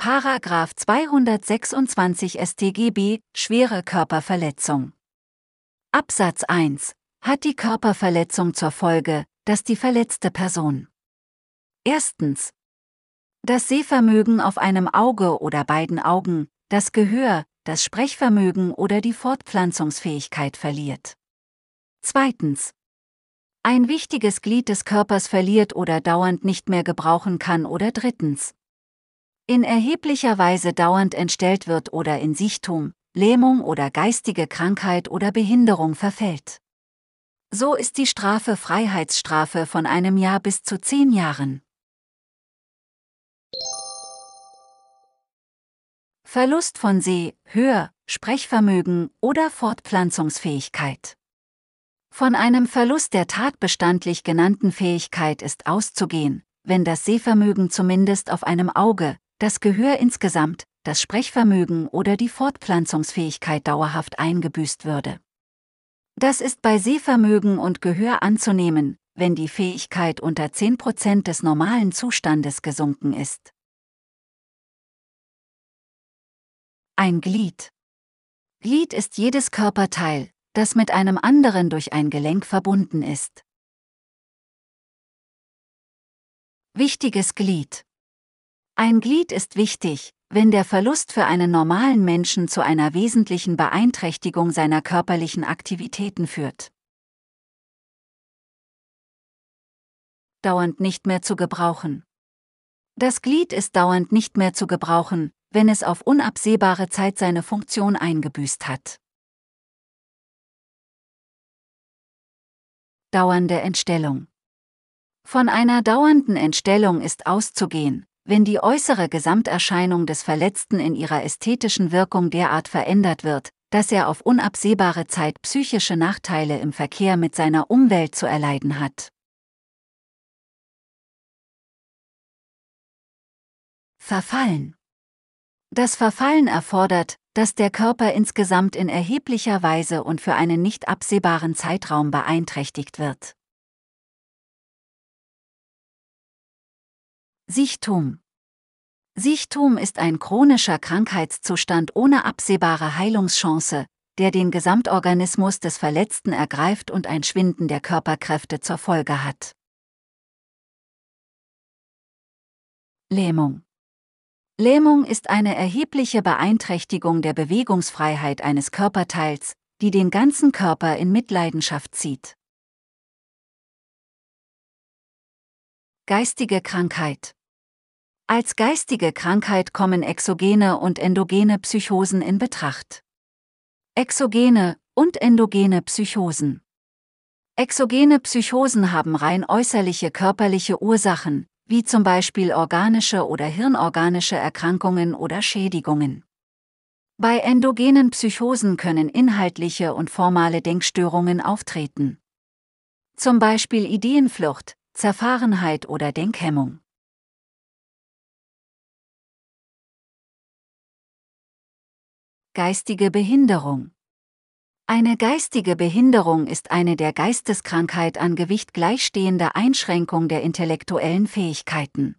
Paragraph 226 StGB schwere Körperverletzung. Absatz 1 hat die Körperverletzung zur Folge, dass die verletzte Person. Erstens. Das Sehvermögen auf einem Auge oder beiden Augen, das Gehör, das Sprechvermögen oder die Fortpflanzungsfähigkeit verliert. Zweitens. Ein wichtiges Glied des Körpers verliert oder dauernd nicht mehr gebrauchen kann oder drittens in erheblicher Weise dauernd entstellt wird oder in Sichtum, Lähmung oder geistige Krankheit oder Behinderung verfällt. So ist die Strafe Freiheitsstrafe von einem Jahr bis zu zehn Jahren. Verlust von Seh-, Hör-, Sprechvermögen oder Fortpflanzungsfähigkeit. Von einem Verlust der tatbestandlich genannten Fähigkeit ist auszugehen, wenn das Sehvermögen zumindest auf einem Auge, das Gehör insgesamt, das Sprechvermögen oder die Fortpflanzungsfähigkeit dauerhaft eingebüßt würde. Das ist bei Sehvermögen und Gehör anzunehmen, wenn die Fähigkeit unter 10% des normalen Zustandes gesunken ist. Ein Glied. Glied ist jedes Körperteil, das mit einem anderen durch ein Gelenk verbunden ist. Wichtiges Glied. Ein Glied ist wichtig, wenn der Verlust für einen normalen Menschen zu einer wesentlichen Beeinträchtigung seiner körperlichen Aktivitäten führt. Dauernd nicht mehr zu gebrauchen. Das Glied ist dauernd nicht mehr zu gebrauchen, wenn es auf unabsehbare Zeit seine Funktion eingebüßt hat. Dauernde Entstellung. Von einer dauernden Entstellung ist auszugehen, wenn die äußere Gesamterscheinung des Verletzten in ihrer ästhetischen Wirkung derart verändert wird, dass er auf unabsehbare Zeit psychische Nachteile im Verkehr mit seiner Umwelt zu erleiden hat. Verfallen. Das Verfallen erfordert, dass der Körper insgesamt in erheblicher Weise und für einen nicht absehbaren Zeitraum beeinträchtigt wird. Sichtum Sichtum ist ein chronischer Krankheitszustand ohne absehbare Heilungschance, der den Gesamtorganismus des Verletzten ergreift und ein Schwinden der Körperkräfte zur Folge hat. Lähmung Lähmung ist eine erhebliche Beeinträchtigung der Bewegungsfreiheit eines Körperteils, die den ganzen Körper in Mitleidenschaft zieht. Geistige Krankheit als geistige Krankheit kommen exogene und endogene Psychosen in Betracht. Exogene und endogene Psychosen. Exogene Psychosen haben rein äußerliche körperliche Ursachen, wie zum Beispiel organische oder hirnorganische Erkrankungen oder Schädigungen. Bei endogenen Psychosen können inhaltliche und formale Denkstörungen auftreten. Zum Beispiel Ideenflucht, Zerfahrenheit oder Denkhemmung. Geistige Behinderung Eine geistige Behinderung ist eine der Geisteskrankheit an Gewicht gleichstehende Einschränkung der intellektuellen Fähigkeiten.